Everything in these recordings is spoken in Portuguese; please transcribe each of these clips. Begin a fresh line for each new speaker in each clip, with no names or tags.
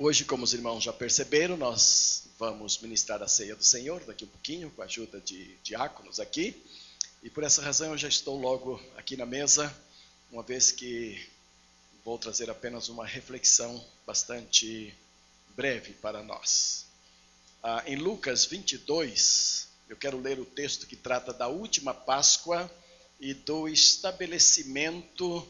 Hoje, como os irmãos já perceberam, nós vamos ministrar a ceia do Senhor daqui um pouquinho, com a ajuda de diáconos aqui. E por essa razão eu já estou logo aqui na mesa, uma vez que vou trazer apenas uma reflexão bastante breve para nós. Ah, em Lucas 22, eu quero ler o texto que trata da última Páscoa e do estabelecimento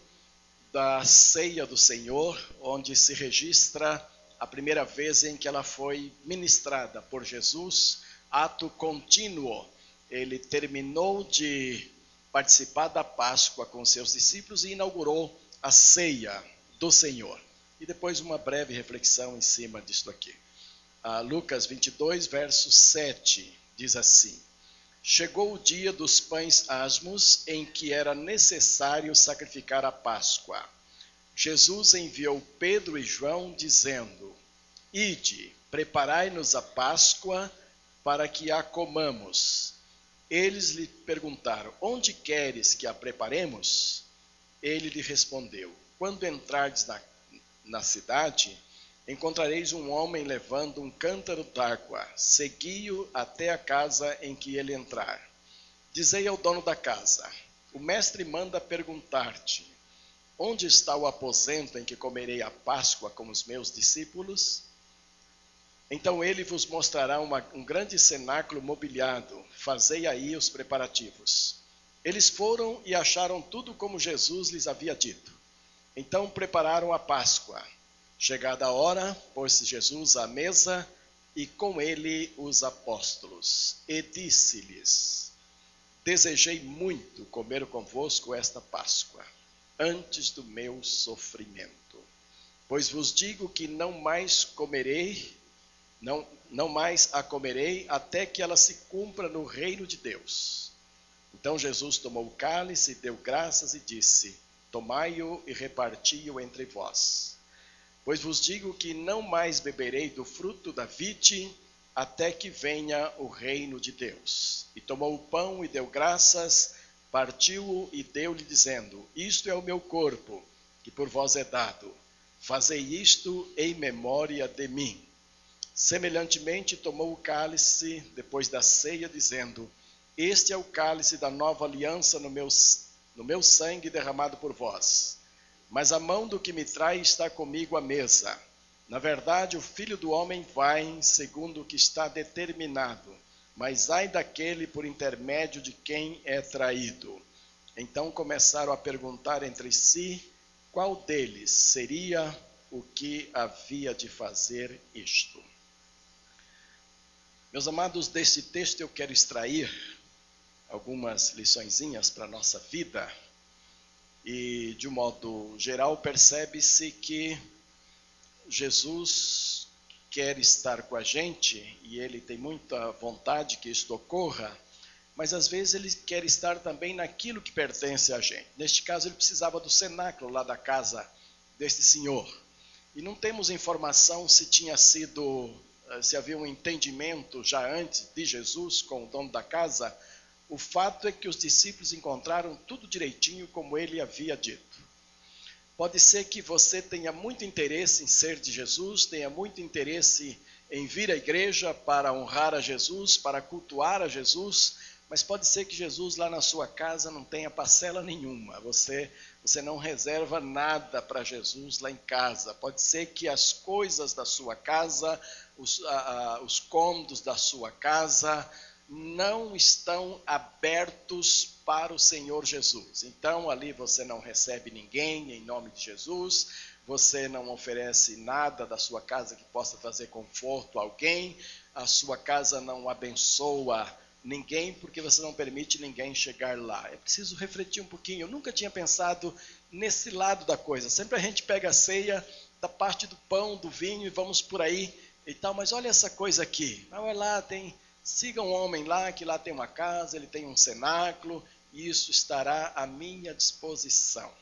da ceia do Senhor, onde se registra a primeira vez em que ela foi ministrada por Jesus, ato contínuo. Ele terminou de participar da Páscoa com seus discípulos e inaugurou a ceia do Senhor. E depois uma breve reflexão em cima disto aqui. Ah, Lucas 22, verso 7, diz assim: Chegou o dia dos pães asmos, em que era necessário sacrificar a Páscoa. Jesus enviou Pedro e João, dizendo: Ide, preparai-nos a Páscoa para que a comamos. Eles lhe perguntaram: Onde queres que a preparemos? Ele lhe respondeu: Quando entrardes na, na cidade, encontrareis um homem levando um cântaro d'água. Segui-o até a casa em que ele entrar. Dizei ao dono da casa: O mestre manda perguntar-te: Onde está o aposento em que comerei a Páscoa com os meus discípulos? Então ele vos mostrará uma, um grande cenáculo mobiliado. Fazei aí os preparativos. Eles foram e acharam tudo como Jesus lhes havia dito. Então prepararam a Páscoa. Chegada a hora, pôs-se Jesus à mesa e com ele os apóstolos. E disse-lhes: Desejei muito comer convosco esta Páscoa, antes do meu sofrimento. Pois vos digo que não mais comerei não, não mais a comerei até que ela se cumpra no reino de Deus. Então Jesus tomou o cálice, deu graças e disse: Tomai-o e reparti-o entre vós. Pois vos digo que não mais beberei do fruto da vide até que venha o reino de Deus. E tomou o pão e deu graças, partiu-o e deu-lhe, dizendo: Isto é o meu corpo, que por vós é dado. Fazei isto em memória de mim. Semelhantemente, tomou o cálice depois da ceia, dizendo: Este é o cálice da nova aliança no meu, no meu sangue derramado por vós. Mas a mão do que me trai está comigo à mesa. Na verdade, o filho do homem vai segundo o que está determinado, mas ai daquele por intermédio de quem é traído. Então começaram a perguntar entre si qual deles seria o que havia de fazer isto. Meus amados, desse texto eu quero extrair algumas liçõezinhas para a nossa vida. E, de um modo geral, percebe-se que Jesus quer estar com a gente e ele tem muita vontade que isto ocorra, mas às vezes ele quer estar também naquilo que pertence a gente. Neste caso, ele precisava do cenáculo lá da casa deste senhor. E não temos informação se tinha sido eh, se havia um entendimento já antes de Jesus com o dono da casa, o fato é que os discípulos encontraram tudo direitinho como ele havia dito. Pode ser que você tenha muito interesse em ser de Jesus, tenha muito interesse em vir à igreja para honrar a Jesus, para cultuar a Jesus, mas pode ser que Jesus lá na sua casa não tenha parcela nenhuma. Você você não reserva nada para Jesus lá em casa. Pode ser que as coisas da sua casa, os, a, os cômodos da sua casa, não estão abertos para o Senhor Jesus. Então ali você não recebe ninguém em nome de Jesus, você não oferece nada da sua casa que possa fazer conforto a alguém, a sua casa não abençoa ninguém porque você não permite ninguém chegar lá. É preciso refletir um pouquinho. Eu nunca tinha pensado nesse lado da coisa. Sempre a gente pega a ceia da parte do pão, do vinho e vamos por aí e tal, mas olha essa coisa aqui. Olha lá, tem siga um homem lá que lá tem uma casa, ele tem um cenáculo, e isso estará à minha disposição.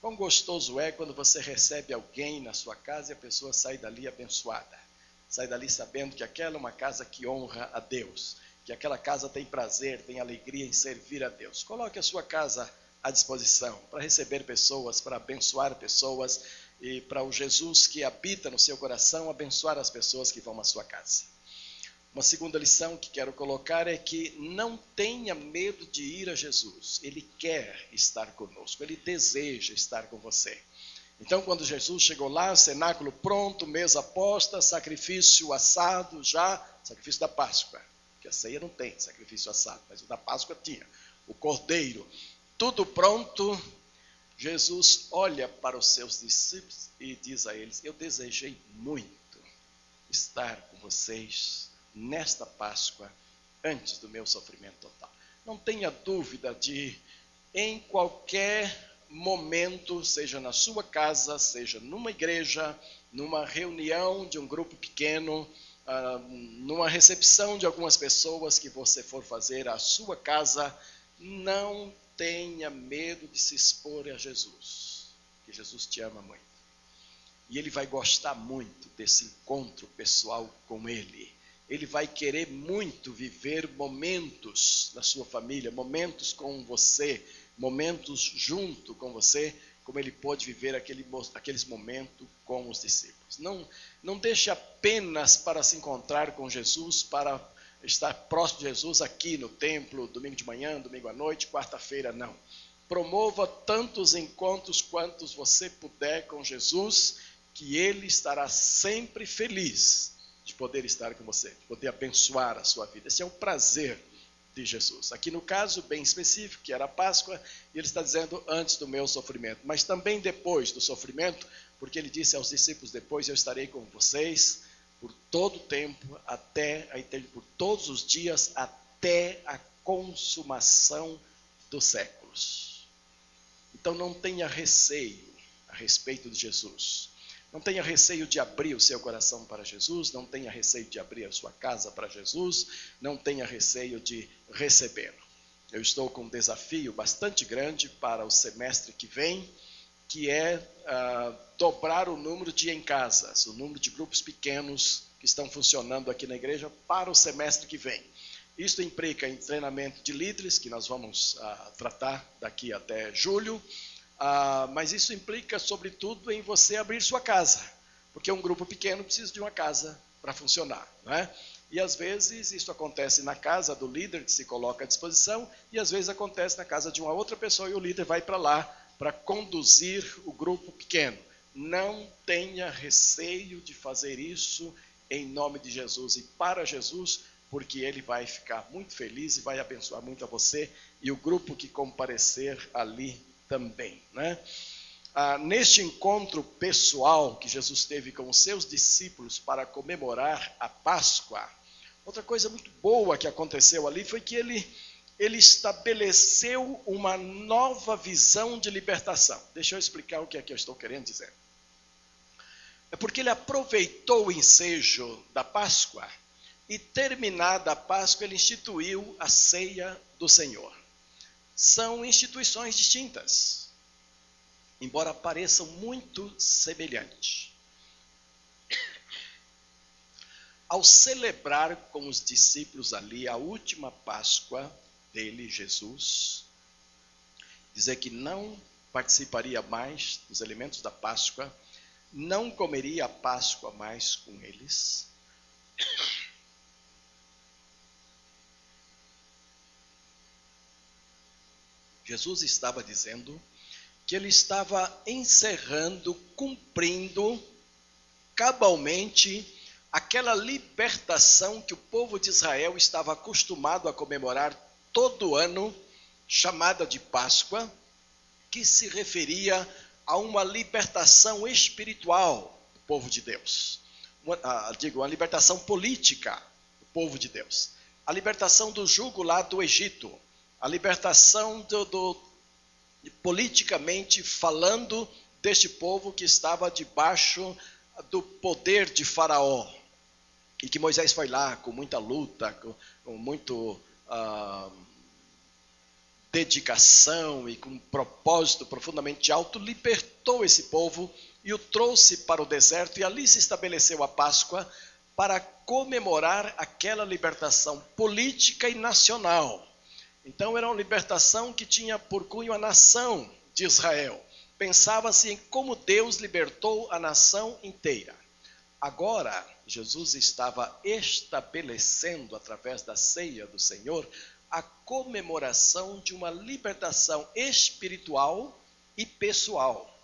Quão gostoso é quando você recebe alguém na sua casa e a pessoa sai dali abençoada. Sai dali sabendo que aquela é uma casa que honra a Deus que aquela casa tem prazer, tem alegria em servir a Deus. Coloque a sua casa à disposição para receber pessoas, para abençoar pessoas e para o Jesus que habita no seu coração abençoar as pessoas que vão à sua casa. Uma segunda lição que quero colocar é que não tenha medo de ir a Jesus. Ele quer estar conosco, ele deseja estar com você. Então, quando Jesus chegou lá, cenáculo pronto, mesa posta, sacrifício assado já, sacrifício da Páscoa, que a ceia não tem sacrifício assado, mas o da Páscoa tinha. O cordeiro, tudo pronto. Jesus olha para os seus discípulos e diz a eles: Eu desejei muito estar com vocês nesta Páscoa antes do meu sofrimento total. Não tenha dúvida de, em qualquer momento, seja na sua casa, seja numa igreja, numa reunião de um grupo pequeno, ah, numa recepção de algumas pessoas que você for fazer à sua casa, não tenha medo de se expor a Jesus, que Jesus te ama muito. E ele vai gostar muito desse encontro pessoal com ele. Ele vai querer muito viver momentos na sua família, momentos com você, momentos junto com você, como ele pôde viver aquele, aqueles momentos com os discípulos. Não, não deixe apenas para se encontrar com Jesus, para estar próximo de Jesus aqui no templo, domingo de manhã, domingo à noite, quarta-feira, não. Promova tantos encontros quantos você puder com Jesus, que ele estará sempre feliz de poder estar com você, de poder abençoar a sua vida. Esse é um prazer de Jesus. Aqui no caso bem específico, que era a Páscoa, e ele está dizendo antes do meu sofrimento, mas também depois do sofrimento, porque ele disse aos discípulos: depois eu estarei com vocês por todo o tempo, até por todos os dias, até a consumação dos séculos. Então não tenha receio a respeito de Jesus. Não tenha receio de abrir o seu coração para Jesus, não tenha receio de abrir a sua casa para Jesus, não tenha receio de recebê-lo. Eu estou com um desafio bastante grande para o semestre que vem, que é uh, dobrar o número de em casas, o número de grupos pequenos que estão funcionando aqui na igreja para o semestre que vem. Isso implica em treinamento de líderes, que nós vamos uh, tratar daqui até julho, ah, mas isso implica, sobretudo, em você abrir sua casa, porque um grupo pequeno precisa de uma casa para funcionar. Não é? E às vezes isso acontece na casa do líder que se coloca à disposição, e às vezes acontece na casa de uma outra pessoa e o líder vai para lá para conduzir o grupo pequeno. Não tenha receio de fazer isso em nome de Jesus e para Jesus, porque ele vai ficar muito feliz e vai abençoar muito a você e o grupo que comparecer ali também. Né? Ah, neste encontro pessoal que Jesus teve com os seus discípulos para comemorar a Páscoa, outra coisa muito boa que aconteceu ali foi que ele, ele estabeleceu uma nova visão de libertação. Deixa eu explicar o que é que eu estou querendo dizer. É porque ele aproveitou o ensejo da Páscoa e, terminada a Páscoa, ele instituiu a ceia do Senhor são instituições distintas, embora pareçam muito semelhantes. Ao celebrar com os discípulos ali a última Páscoa dele, Jesus, dizer que não participaria mais dos elementos da Páscoa, não comeria a Páscoa mais com eles. Jesus estava dizendo que ele estava encerrando, cumprindo cabalmente aquela libertação que o povo de Israel estava acostumado a comemorar todo ano, chamada de Páscoa, que se referia a uma libertação espiritual do povo de Deus. Uma, ah, digo, uma libertação política do povo de Deus. A libertação do jugo lá do Egito a libertação do, do, politicamente falando deste povo que estava debaixo do poder de Faraó. E que Moisés foi lá com muita luta, com, com muito ah, dedicação e com um propósito profundamente alto, libertou esse povo e o trouxe para o deserto, e ali se estabeleceu a Páscoa para comemorar aquela libertação política e nacional. Então era uma libertação que tinha por cunho a nação de Israel. pensava-se em como Deus libertou a nação inteira. Agora, Jesus estava estabelecendo, através da ceia do Senhor, a comemoração de uma libertação espiritual e pessoal.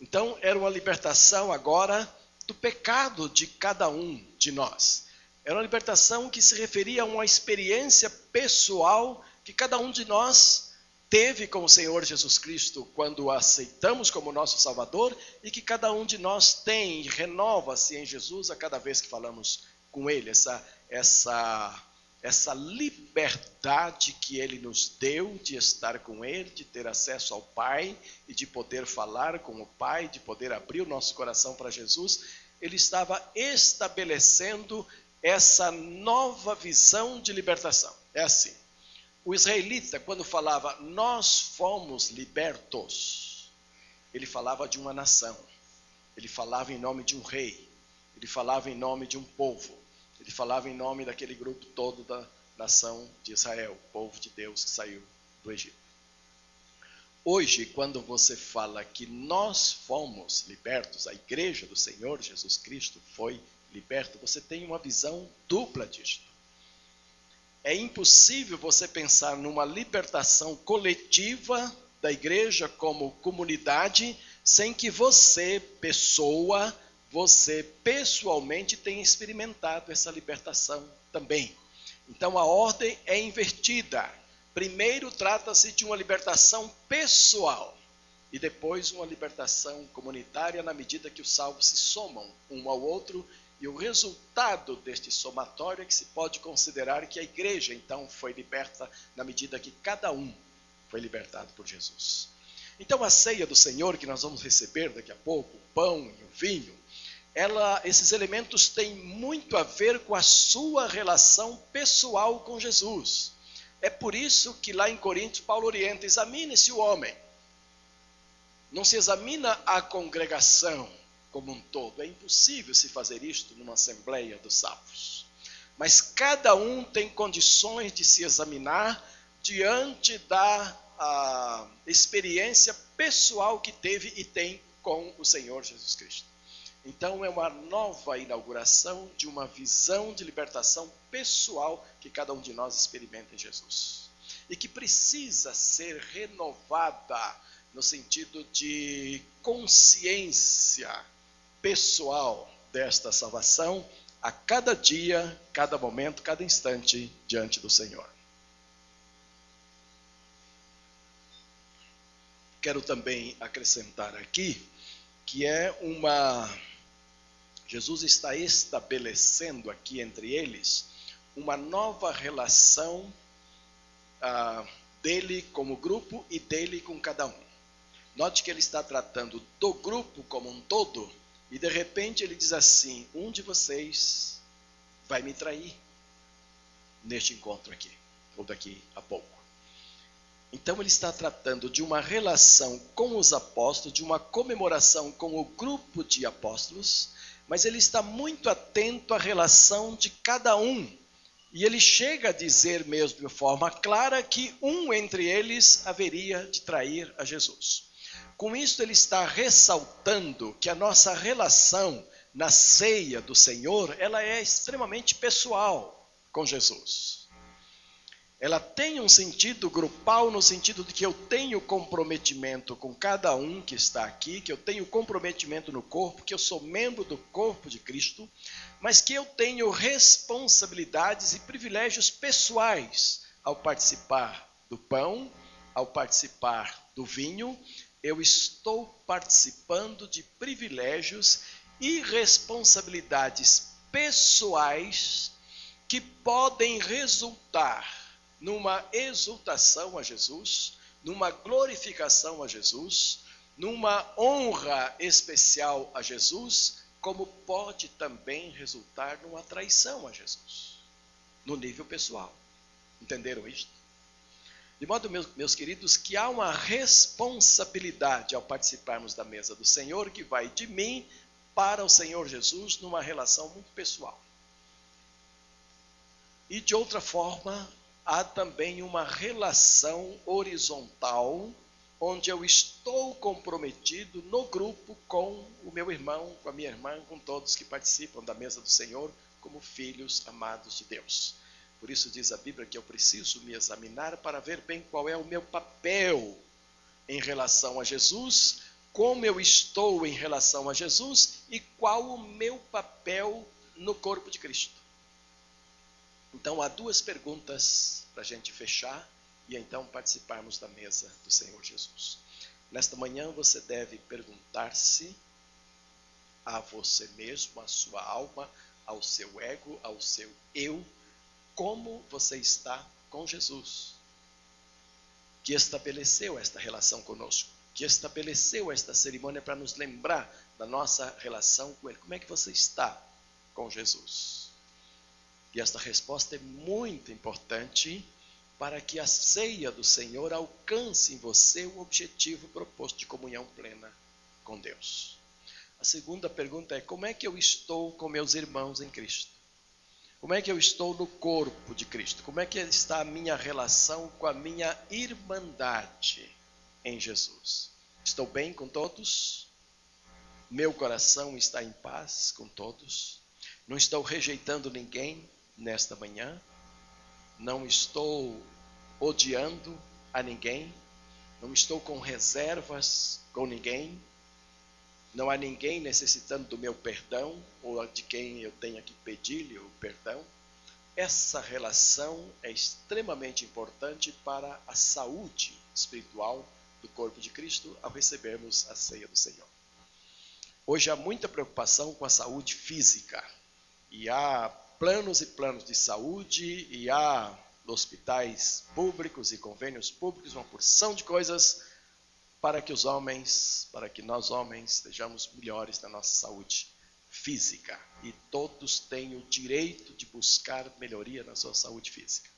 Então, era uma libertação agora do pecado de cada um de nós. Era uma libertação que se referia a uma experiência pessoal que cada um de nós teve com o Senhor Jesus Cristo quando o aceitamos como nosso Salvador e que cada um de nós tem e renova-se em Jesus a cada vez que falamos com Ele. Essa, essa, essa liberdade que Ele nos deu de estar com Ele, de ter acesso ao Pai e de poder falar com o Pai, de poder abrir o nosso coração para Jesus, Ele estava estabelecendo essa nova visão de libertação. É assim. O israelita, quando falava nós fomos libertos, ele falava de uma nação, ele falava em nome de um rei, ele falava em nome de um povo, ele falava em nome daquele grupo todo da nação de Israel, povo de Deus que saiu do Egito. Hoje, quando você fala que nós fomos libertos, a igreja do Senhor Jesus Cristo foi liberta, você tem uma visão dupla disto. É impossível você pensar numa libertação coletiva da igreja como comunidade sem que você, pessoa, você pessoalmente tenha experimentado essa libertação também. Então a ordem é invertida. Primeiro trata-se de uma libertação pessoal e depois uma libertação comunitária na medida que os salvos se somam um ao outro e o resultado deste somatório é que se pode considerar que a igreja então foi liberta na medida que cada um foi libertado por Jesus. Então a ceia do Senhor que nós vamos receber daqui a pouco, o pão e o vinho, ela, esses elementos têm muito a ver com a sua relação pessoal com Jesus. É por isso que lá em Coríntios Paulo orienta: examine-se o homem. Não se examina a congregação, como um todo. É impossível se fazer isto numa assembleia dos salvos. Mas cada um tem condições de se examinar diante da a, experiência pessoal que teve e tem com o Senhor Jesus Cristo. Então é uma nova inauguração de uma visão de libertação pessoal que cada um de nós experimenta em Jesus. E que precisa ser renovada no sentido de consciência pessoal desta salvação a cada dia, cada momento, cada instante diante do Senhor. Quero também acrescentar aqui que é uma. Jesus está estabelecendo aqui entre eles uma nova relação ah, dele como grupo e dele com cada um. Note que ele está tratando do grupo como um todo e de repente ele diz assim: Um de vocês vai me trair neste encontro aqui, ou daqui a pouco. Então ele está tratando de uma relação com os apóstolos, de uma comemoração com o grupo de apóstolos, mas ele está muito atento à relação de cada um. E ele chega a dizer mesmo de forma clara que um entre eles haveria de trair a Jesus. Com isso, ele está ressaltando que a nossa relação na ceia do Senhor, ela é extremamente pessoal com Jesus. Ela tem um sentido grupal no sentido de que eu tenho comprometimento com cada um que está aqui, que eu tenho comprometimento no corpo, que eu sou membro do corpo de Cristo, mas que eu tenho responsabilidades e privilégios pessoais ao participar do pão, ao participar do vinho eu estou participando de privilégios e responsabilidades pessoais que podem resultar numa exultação a Jesus, numa glorificação a Jesus, numa honra especial a Jesus, como pode também resultar numa traição a Jesus, no nível pessoal. Entenderam isto? De modo, meus, queridos, que há uma responsabilidade ao participarmos da mesa do Senhor que vai de mim para o Senhor Jesus numa relação muito pessoal. E de outra forma, há também uma relação horizontal onde eu estou comprometido no grupo com o meu irmão, com a minha irmã, com todos que participam da mesa do Senhor, como filhos amados de Deus. Por isso diz a Bíblia que eu preciso me examinar para ver bem qual é o meu papel em relação a Jesus, como eu estou em relação a Jesus e qual o meu papel no corpo de Cristo. Então há duas perguntas para a gente fechar e então participarmos da mesa do Senhor Jesus. Nesta manhã você deve perguntar-se a você mesmo, à sua alma, ao seu ego, ao seu eu, como você está com Jesus, que estabeleceu esta relação conosco, que estabeleceu esta cerimônia para nos lembrar da nossa relação com Ele. Como é que você está com Jesus? E esta resposta é muito importante para que a ceia do Senhor alcance em você o objetivo proposto de comunhão plena com Deus. A segunda pergunta é: como é que eu estou com meus irmãos em Cristo? Como é que eu estou no corpo de Cristo? Como é que está a minha relação com a minha irmandade em Jesus? Estou bem com todos? Meu coração está em paz com todos? Não estou rejeitando ninguém nesta manhã? Não estou odiando a ninguém? Não estou com reservas com ninguém? Não há ninguém necessitando do meu perdão ou de quem eu tenha que pedir-lhe o perdão. Essa relação é extremamente importante para a saúde espiritual do corpo de Cristo ao recebermos a ceia do Senhor. Hoje há muita preocupação com a saúde física e há planos e planos de saúde e há hospitais públicos e convênios públicos, uma porção de coisas para que os homens, para que nós homens sejamos melhores na nossa saúde física. E todos têm o direito de buscar melhoria na sua saúde física.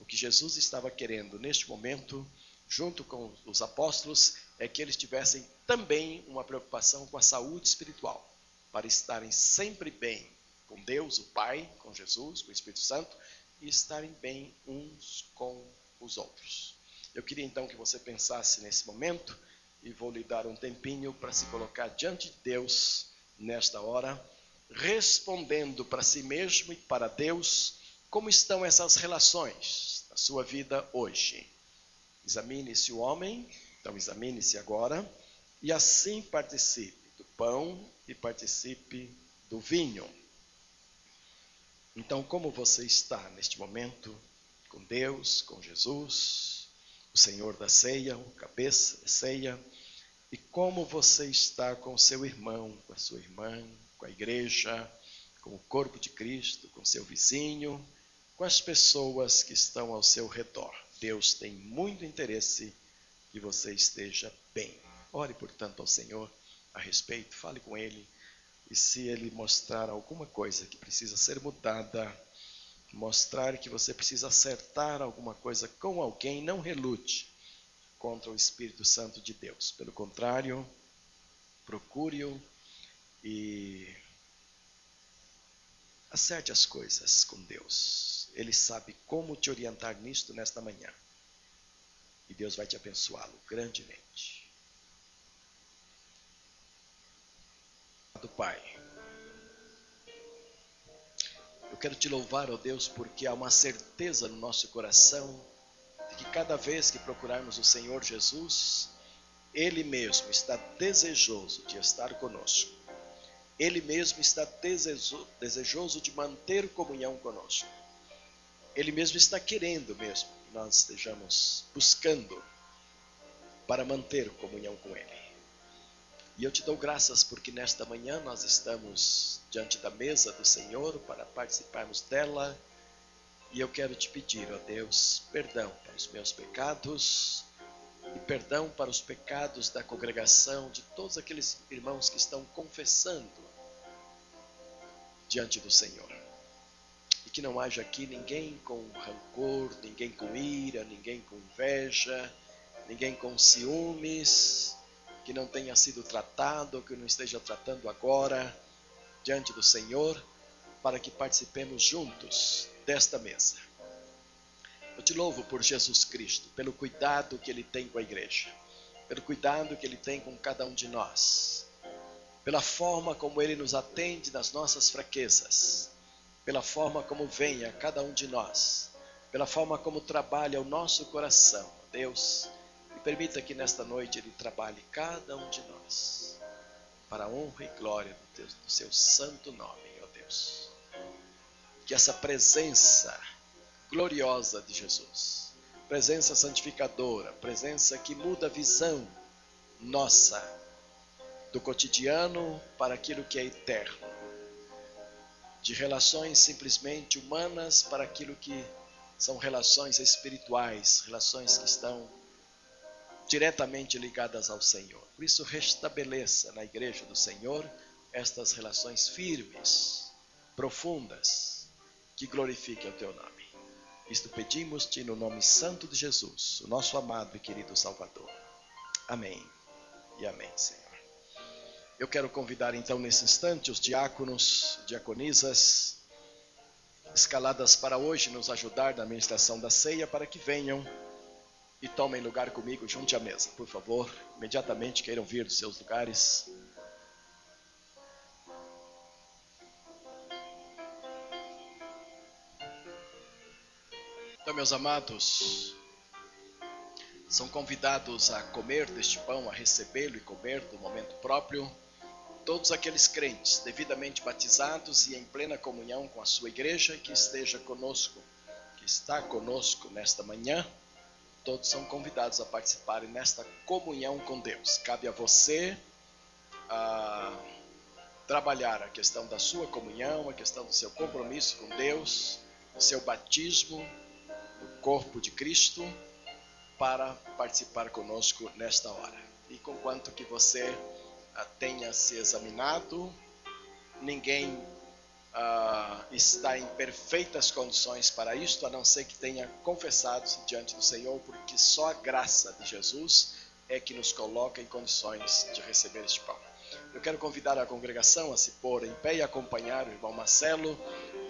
O que Jesus estava querendo neste momento, junto com os apóstolos, é que eles tivessem também uma preocupação com a saúde espiritual, para estarem sempre bem com Deus, o Pai, com Jesus, com o Espírito Santo, e estarem bem uns com os outros. Eu queria então que você pensasse nesse momento e vou lhe dar um tempinho para se colocar diante de Deus nesta hora, respondendo para si mesmo e para Deus como estão essas relações na sua vida hoje. Examine-se o homem, então examine-se agora e assim participe do pão e participe do vinho. Então, como você está neste momento com Deus, com Jesus? O Senhor da ceia, o cabeça da ceia, e como você está com o seu irmão, com a sua irmã, com a igreja, com o corpo de Cristo, com seu vizinho, com as pessoas que estão ao seu redor. Deus tem muito interesse que você esteja bem. Ore, portanto, ao Senhor a respeito, fale com Ele, e se Ele mostrar alguma coisa que precisa ser mudada, mostrar que você precisa acertar alguma coisa com alguém, não relute contra o Espírito Santo de Deus. Pelo contrário, procure-o e acerte as coisas com Deus. Ele sabe como te orientar nisto nesta manhã. E Deus vai te abençoá-lo grandemente. Do Pai. Eu quero te louvar, ó Deus, porque há uma certeza no nosso coração de que cada vez que procurarmos o Senhor Jesus, Ele mesmo está desejoso de estar conosco. Ele mesmo está desejoso de manter comunhão conosco. Ele mesmo está querendo mesmo que nós estejamos buscando para manter comunhão com Ele. E eu te dou graças porque nesta manhã nós estamos diante da mesa do Senhor para participarmos dela. E eu quero te pedir, ó Deus, perdão para os meus pecados e perdão para os pecados da congregação, de todos aqueles irmãos que estão confessando diante do Senhor. E que não haja aqui ninguém com rancor, ninguém com ira, ninguém com inveja, ninguém com ciúmes que não tenha sido tratado, que não esteja tratando agora, diante do Senhor, para que participemos juntos desta mesa. Eu te louvo por Jesus Cristo, pelo cuidado que Ele tem com a igreja. pelo cuidado que Ele tem com cada um de nós, pela forma como Ele nos atende nas nossas fraquezas, pela forma como vem a cada um de nós, pela forma como trabalha o nosso coração. Deus, permita que nesta noite Ele trabalhe cada um de nós, para a honra e glória do, do Seu santo nome, ó Deus. Que essa presença gloriosa de Jesus, presença santificadora, presença que muda a visão nossa do cotidiano para aquilo que é eterno, de relações simplesmente humanas para aquilo que são relações espirituais, relações que estão diretamente ligadas ao Senhor. Por isso, restabeleça na igreja do Senhor estas relações firmes, profundas, que glorifiquem o teu nome. Isto pedimos-te no nome santo de Jesus, o nosso amado e querido Salvador. Amém e amém, Senhor. Eu quero convidar então nesse instante os diáconos, diaconisas, escaladas para hoje nos ajudar na administração da ceia, para que venham e tomem lugar comigo junto à mesa, por favor. Imediatamente queiram vir dos seus lugares. Então, meus amados, são convidados a comer deste pão, a recebê-lo e comer do momento próprio todos aqueles crentes devidamente batizados e em plena comunhão com a sua igreja que esteja conosco, que está conosco nesta manhã, todos são convidados a participarem nesta comunhão com Deus. Cabe a você a trabalhar a questão da sua comunhão, a questão do seu compromisso com Deus, seu batismo no corpo de Cristo, para participar conosco nesta hora. E com quanto que você tenha se examinado, ninguém ah, está em perfeitas condições para isto, a não ser que tenha confessado-se diante do Senhor, porque só a graça de Jesus é que nos coloca em condições de receber este pão. Eu quero convidar a congregação a se pôr em pé e acompanhar o irmão Marcelo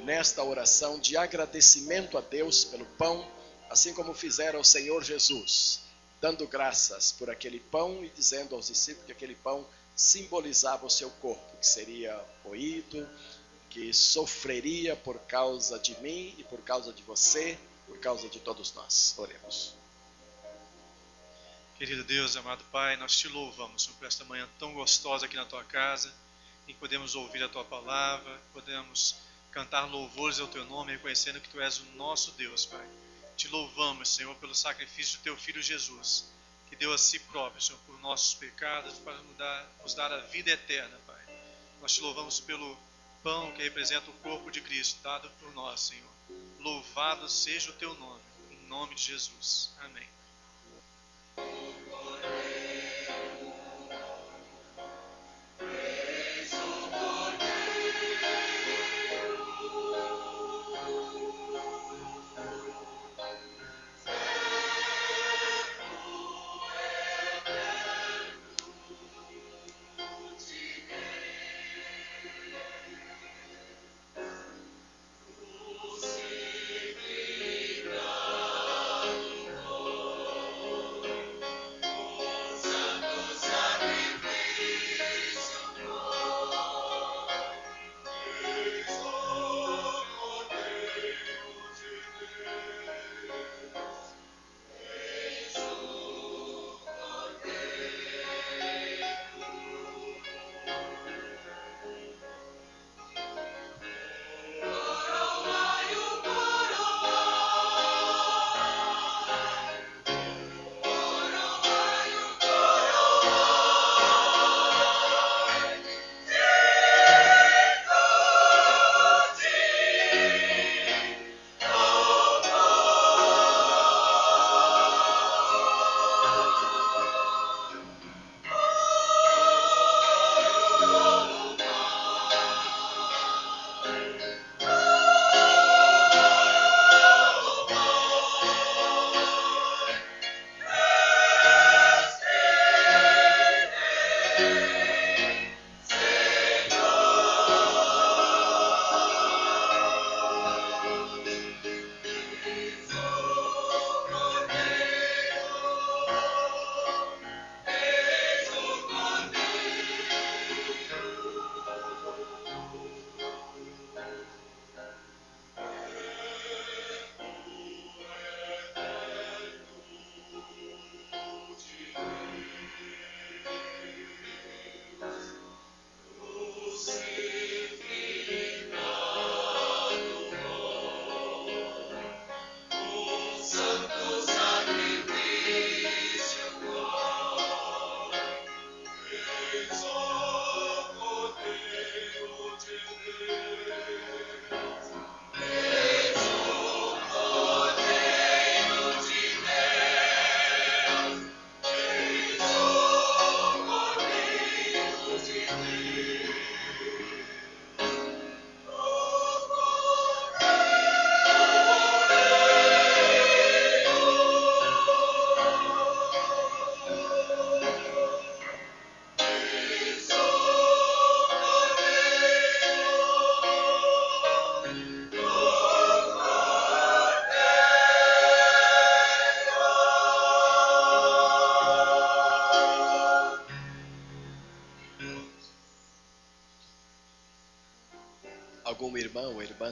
nesta oração de agradecimento a Deus pelo pão, assim como fizeram ao Senhor Jesus, dando graças por aquele pão e dizendo aos discípulos que aquele pão simbolizava o seu corpo, que seria moído, que sofreria por causa de mim e por causa de você, por causa de todos nós. Oremos.
Querido Deus, amado Pai, nós te louvamos Senhor, por esta manhã tão gostosa aqui na tua casa, em que podemos ouvir a tua palavra, podemos cantar louvores ao teu nome, reconhecendo que tu és o nosso Deus, Pai. Te louvamos, Senhor, pelo sacrifício do teu filho Jesus que deu a si próprio, Senhor, por nossos pecados, para nos dar, a vida eterna, Pai. Nós te louvamos pelo pão que representa o corpo de Cristo, dado por nós, Senhor. Louvado seja o teu nome, em nome de Jesus. Amém.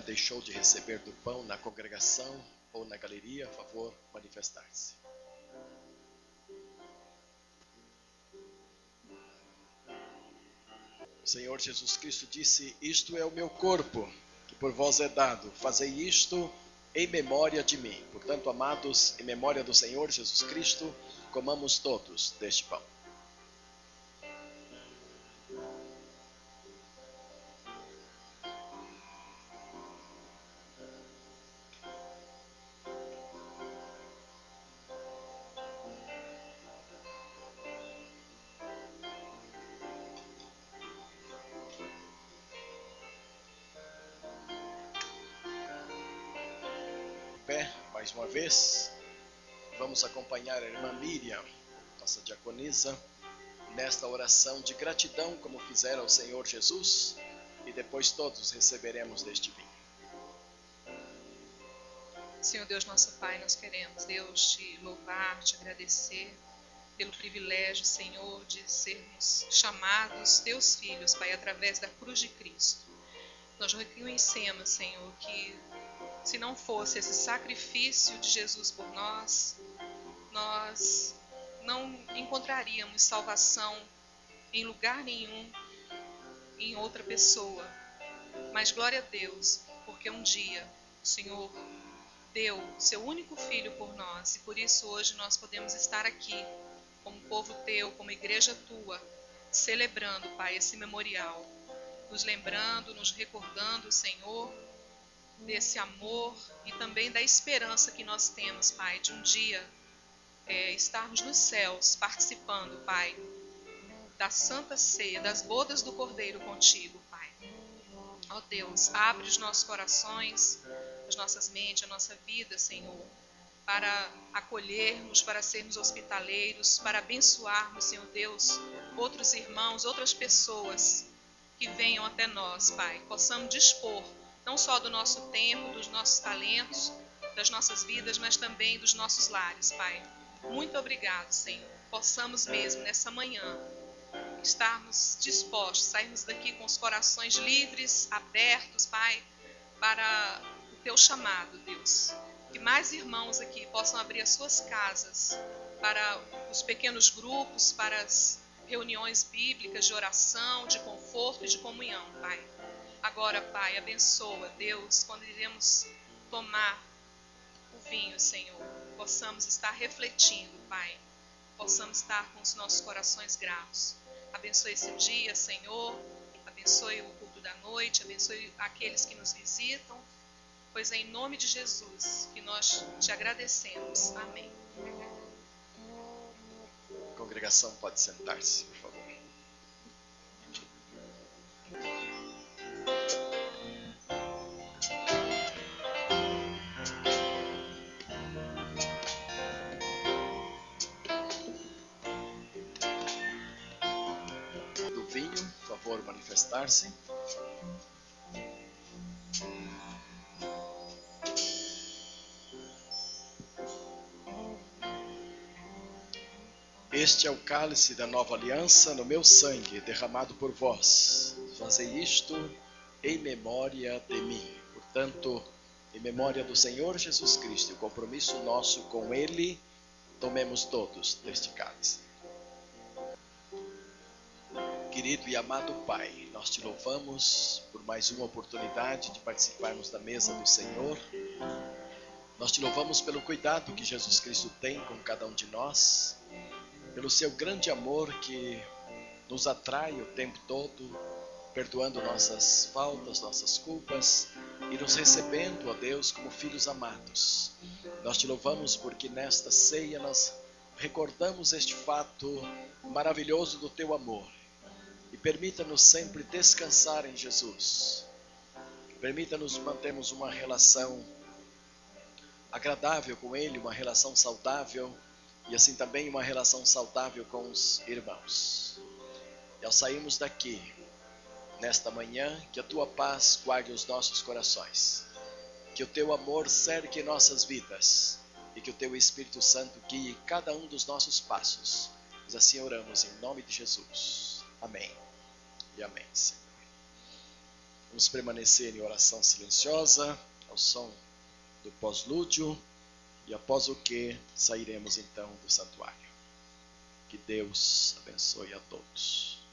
Deixou de receber do pão na congregação ou na galeria, a favor, manifestar-se. O Senhor Jesus Cristo disse: Isto é o meu corpo, que por vós é dado. Fazei isto em memória de mim. Portanto, amados, em memória do Senhor Jesus Cristo, comamos todos deste pão. Uma vez. Vamos acompanhar a irmã Miriam, nossa diaconisa, nesta oração de gratidão, como fizeram ao Senhor Jesus, e depois todos receberemos deste vinho.
Senhor Deus, nosso Pai, nós queremos, Deus, te louvar, te agradecer pelo privilégio, Senhor, de sermos chamados teus filhos, Pai, através da cruz de Cristo. Nós reconhecemos, Senhor, que se não fosse esse sacrifício de Jesus por nós, nós não encontraríamos salvação em lugar nenhum em outra pessoa. Mas glória a Deus, porque um dia o Senhor deu seu único filho por nós e por isso hoje nós podemos estar aqui como povo teu, como igreja tua, celebrando, Pai, esse memorial, nos lembrando, nos recordando, Senhor, desse amor e também da esperança que nós temos, Pai, de um dia é, estarmos nos céus participando, Pai, da santa ceia, das bodas do Cordeiro contigo, Pai. Ó Deus, abre os nossos corações, as nossas mentes, a nossa vida, Senhor, para acolhermos, para sermos hospitaleiros, para abençoarmos, Senhor Deus, outros irmãos, outras pessoas que venham até nós, Pai. Possamos dispor não só do nosso tempo, dos nossos talentos, das nossas vidas, mas também dos nossos lares, Pai. Muito obrigado, Senhor. Possamos mesmo nessa manhã estarmos dispostos, sairmos daqui com os corações livres, abertos, Pai, para o teu chamado, Deus. Que mais irmãos aqui possam abrir as suas casas para os pequenos grupos, para as reuniões bíblicas de oração, de conforto e de comunhão, Pai. Agora, Pai, abençoa, Deus, quando iremos tomar o vinho, Senhor, possamos estar refletindo, Pai, possamos estar com os nossos corações gratos. Abençoe esse dia, Senhor, abençoe o culto da noite, abençoe aqueles que nos visitam, pois é em nome de Jesus que nós te agradecemos. Amém.
Congregação pode sentar-se, por favor. Do vinho, por favor, manifestar-se. Este é o cálice da nova aliança no meu sangue, derramado por vós. Fazei isto em memória de mim. Portanto, em memória do Senhor Jesus Cristo, o compromisso nosso com Ele, tomemos todos deste cálice. Querido e amado Pai, nós te louvamos por mais uma oportunidade de participarmos da mesa do Senhor. Nós te louvamos pelo cuidado que Jesus Cristo tem com cada um de nós, pelo seu grande amor que nos atrai o tempo todo, perdoando nossas faltas, nossas culpas e nos recebendo, ó Deus, como filhos amados. Nós te louvamos porque nesta ceia nós recordamos este fato maravilhoso do teu amor e permita-nos sempre descansar em Jesus. Permita-nos mantermos uma relação agradável com Ele, uma relação saudável e assim também uma relação saudável com os irmãos. E ao sairmos daqui, nesta manhã, que a tua paz guarde os nossos corações, que o teu amor cerque nossas vidas e que o teu Espírito Santo guie cada um dos nossos passos. Nós assim oramos em nome de Jesus. Amém e amém, Senhor. Vamos permanecer em oração silenciosa, ao som do pós-lúdio, e após o que sairemos então do santuário. Que Deus abençoe a todos.